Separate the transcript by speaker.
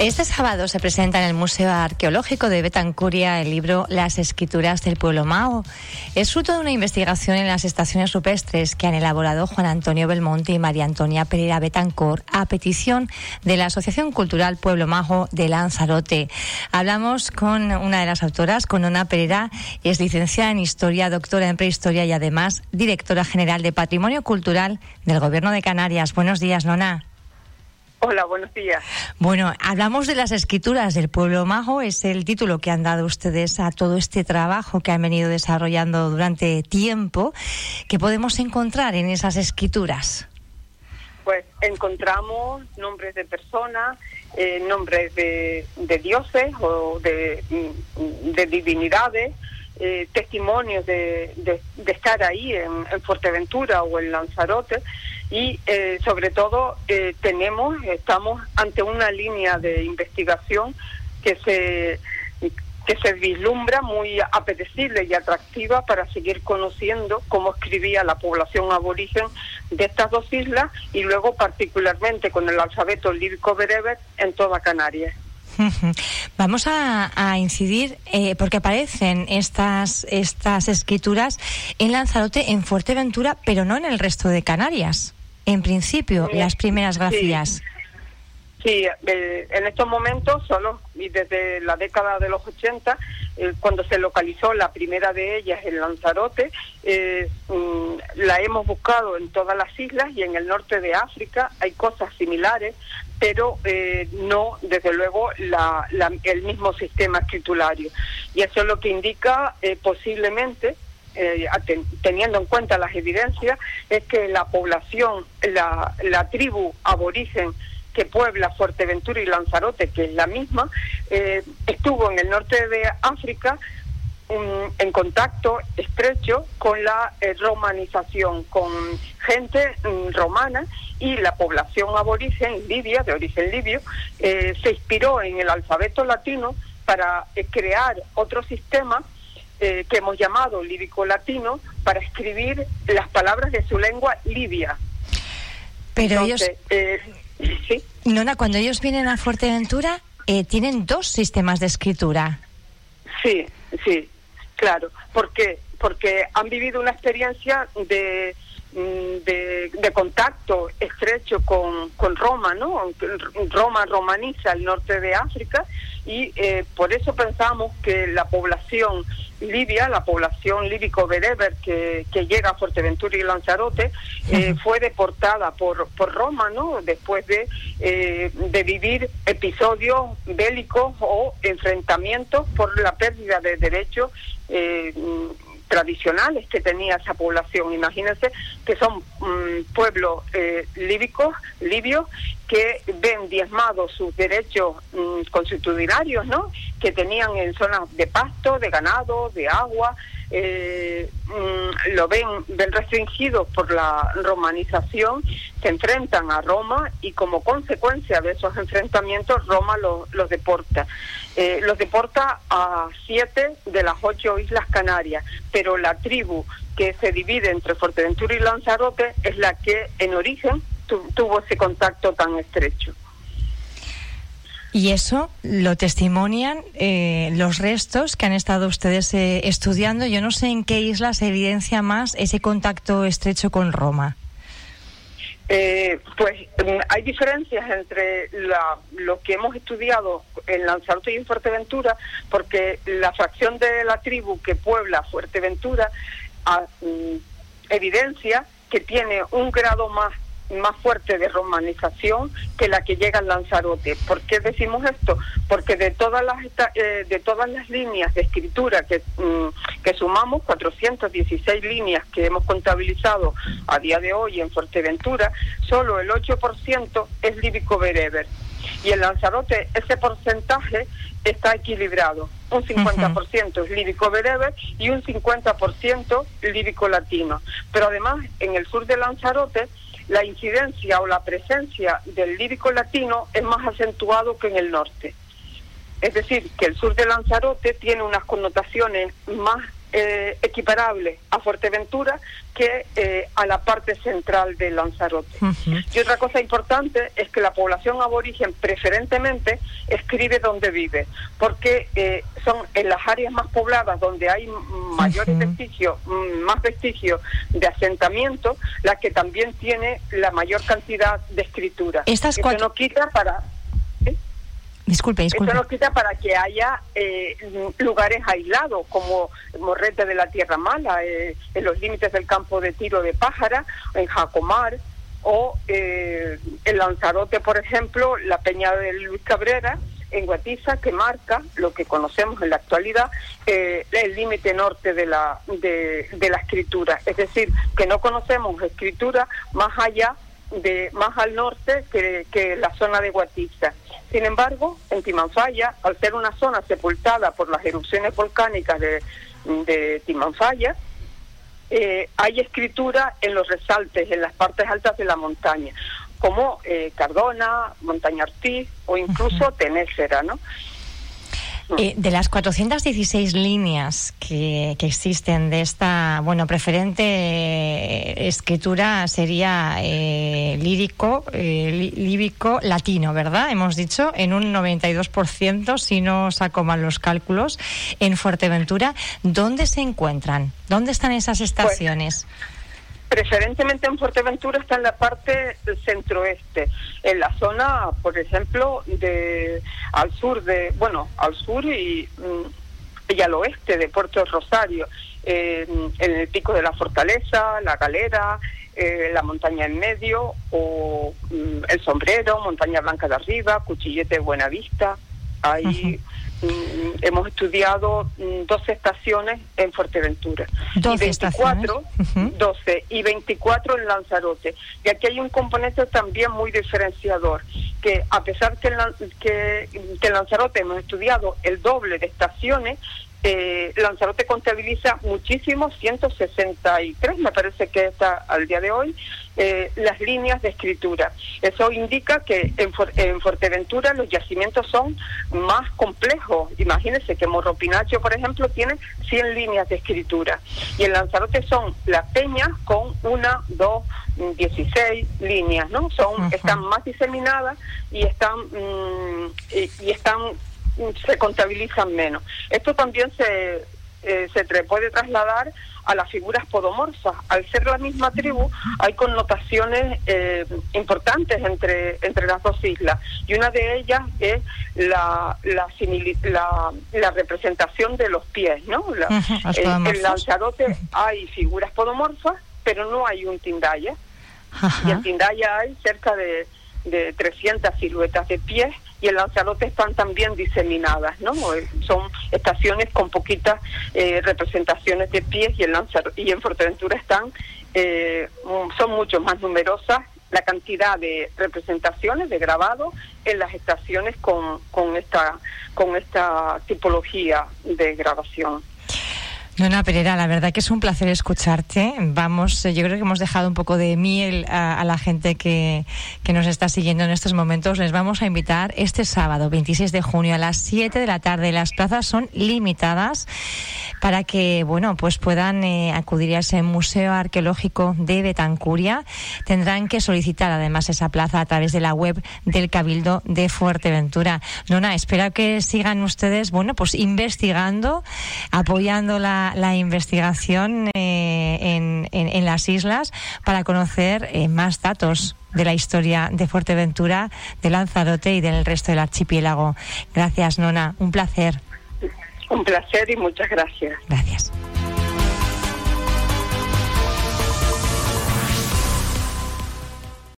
Speaker 1: Este sábado se presenta en el Museo Arqueológico de Betancuria el libro Las Escrituras del Pueblo Mao. Es fruto de una investigación en las estaciones rupestres que han elaborado Juan Antonio Belmonte y María Antonia Pereira Betancor a petición de la Asociación Cultural Pueblo Majo de Lanzarote. Hablamos con una de las autoras, con Nona Pereira, es licenciada en Historia, doctora en Prehistoria y además directora general de Patrimonio Cultural del Gobierno de Canarias. Buenos días, Nona.
Speaker 2: Hola, buenos días.
Speaker 1: Bueno, hablamos de las escrituras del pueblo majo, es el título que han dado ustedes a todo este trabajo que han venido desarrollando durante tiempo. ¿Qué podemos encontrar en esas escrituras?
Speaker 2: Pues encontramos nombres de personas, eh, nombres de, dioses o de, divinidades, eh, testimonios de, estar ahí en, en Fuerteventura o en Lanzarote y eh, sobre todo eh, tenemos, estamos ante una línea de investigación que se que se vislumbra muy apetecible y atractiva para seguir conociendo cómo escribía la población aborigen de estas dos islas y luego particularmente con el alfabeto lírico bereber en toda Canarias.
Speaker 1: Vamos a, incidir, eh, porque aparecen estas, estas escrituras en Lanzarote, en Fuerteventura, pero no en el resto de Canarias. En principio, las primeras grafías.
Speaker 2: Sí, eh, en estos momentos, solo y desde la década de los 80, eh, cuando se localizó la primera de ellas en Lanzarote, eh, mm, la hemos buscado en todas las islas y en el norte de África. Hay cosas similares, pero no, desde luego, la, el mismo sistema escriturario. Y eso es lo que indica posiblemente eh, teniendo en cuenta las evidencias, es que la población, la, la tribu aborigen que puebla Fuerteventura y Lanzarote, que es la misma, eh, estuvo en el norte de África en contacto estrecho con la eh, romanización, con gente mm, romana y la población aborigen libia, de origen libio, se inspiró en el alfabeto latino para crear otro sistema eh, que hemos llamado lírico latino para escribir las palabras de su lengua libia.
Speaker 1: Pero ellos... Eh, ¿sí? Nona, cuando ellos vienen a Fuerteventura, eh, tienen dos sistemas de escritura.
Speaker 2: Sí, sí, claro. ¿Por qué? Porque han vivido una experiencia de Mm, de, contacto estrecho con, con, Roma, ¿no? Roma romaniza el norte de África y eh, por eso pensamos que la población libia, la población líbico-bereber que, que llega a Fuerteventura y Lanzarote, eh, fue deportada por, por Roma, ¿no? Después de, eh, de vivir episodios bélicos o enfrentamientos por la pérdida de derechos tradicionales que tenía esa población. Imagínense que son mm, pueblos eh, líbicos, libios, que ven diezmados sus derechos mm, constitucionarios, ¿no? Que tenían en zonas de pasto, de ganado, de agua, eh, mm, lo ven, ven restringidos por la romanización, se enfrentan a Roma y como consecuencia de esos enfrentamientos Roma los deporta. Eh, los deporta a siete de las ocho islas Canarias, pero la tribu que se divide entre Fuerteventura y Lanzarote es la que en origen tuvo ese contacto tan estrecho.
Speaker 1: Y eso lo testimonian eh, los restos que han estado ustedes eh, estudiando. Yo no sé en qué isla se evidencia más ese contacto estrecho con Roma.
Speaker 2: Eh, pues mm, hay diferencias entre lo que hemos estudiado en Lanzarote y en Fuerteventura, porque la fracción de la tribu que puebla Fuerteventura ah, mm, evidencia que tiene un grado más más fuerte de romanización que la que llega al Lanzarote. ¿Por qué decimos esto? Porque de todas las eh, de todas las líneas de escritura que, mm, que sumamos, 416 líneas que hemos contabilizado a día de hoy en Fuerteventura, solo el 8% es líbico bereber. Y en Lanzarote ese porcentaje está equilibrado. Un 50% es líbico bereber y un 50% líbico latino. Pero además, en el sur de Lanzarote, la incidencia o la presencia del lírico latino es más acentuado que en el norte. Es decir, que el sur de Lanzarote tiene unas connotaciones más eh, equiparable a Fuerteventura que eh, a la parte central de Lanzarote. Y otra cosa importante es que la población aborigen preferentemente escribe donde vive, porque eh, son en las áreas más pobladas donde hay mayores vestigios, mm, más vestigios de asentamiento, las que también tiene la mayor cantidad de escritura.
Speaker 1: Estas cuatro...
Speaker 2: no quita para
Speaker 1: Disculpe, disculpe.
Speaker 2: Eso nos quita para que haya eh, lugares aislados, como Morrete de la Tierra Mala, eh, en los límites del campo de tiro de Pájara, en Jacomar, o eh, en Lanzarote, por ejemplo, la Peña de Luis Cabrera, en Guatiza, que marca lo que conocemos en la actualidad, eh, el límite norte de la, de, de la escritura. Es decir, que no conocemos escritura más allá de más al norte que, que la zona de Guatiza. Sin embargo, en Timanfaya, al ser una zona sepultada por las erupciones volcánicas de, de Timanfaya, eh, hay escritura en los resaltes, en las partes altas de la montaña, como eh, Cardona, Montaña Ortiz o incluso Tenécera, ¿no?
Speaker 1: Eh, de las 416 líneas que, existen de esta, bueno, preferente eh, escritura sería eh, lírico, lírico latino, ¿verdad? Hemos dicho en un 92%, si no saco mal los cálculos, en Fuerteventura. ¿Dónde se encuentran? ¿Dónde están esas pues, estaciones?
Speaker 2: Preferentemente en Fuerteventura está en la parte centroeste, en la zona, por ejemplo, de al sur de, bueno, al sur y, mm, y al oeste de Puerto Rosario, en el pico de la Fortaleza, la Galera, eh, la montaña en medio, o mm, el Sombrero, Montaña Blanca de arriba, Cuchillete Buenavista, ahí hemos estudiado 12 mm, estaciones en Fuerteventura.
Speaker 1: 12
Speaker 2: y 24, 12 y 24 en Lanzarote. Y aquí hay un componente también muy diferenciador, que a pesar que que, que en Lanzarote hemos estudiado el doble de estaciones, eh, Lanzarote contabiliza muchísimos, 163 me parece que está al día de hoy, eh, las líneas de escritura. Eso indica que en, Fuerteventura los yacimientos son más complejos. Imagínense que Morropinacho, por ejemplo, tiene 100 líneas de escritura y en Lanzarote son las peñas con una, dos, 16 líneas, ¿no? Son, están más diseminadas y están, mm, y están se contabilizan menos. Esto también se, eh, se puede trasladar a las figuras podomorfas. Al ser la misma tribu, hay connotaciones eh, importantes entre, entre las dos islas. Y una de ellas es la, la, la, representación de los pies. ¿no? en el Lanzarote hay figuras podomorfas, pero no hay un Tindaya. Y en Tindaya hay cerca de, de 300 siluetas de pies y en Lanzarote están también diseminadas, ¿no? Son estaciones con poquitas eh, representaciones de pies y en Lanzarote, y en Fuerteventura están eh, son mucho más numerosas la cantidad de representaciones de grabado en las estaciones con, con esta con esta tipología de grabación.
Speaker 1: Nona Pereira, la verdad que es un placer escucharte. Vamos, eh, yo creo que hemos dejado un poco de miel a, la gente que, que, nos está siguiendo en estos momentos. Les vamos a invitar este sábado, 26 de junio, a las 7 de la tarde. Las plazas son limitadas para que, bueno, pues puedan eh, acudir a ese Museo Arqueológico de Betancuria. Tendrán que solicitar además esa plaza a través de la web del Cabildo de Fuerteventura. Nona, espero que sigan ustedes, bueno, pues investigando, apoyando la la, investigación eh, en, en, las islas para conocer eh, más datos de la historia de Fuerteventura, de Lanzarote y del resto del archipiélago. Gracias, Nona. Un placer.
Speaker 2: Un placer y muchas gracias.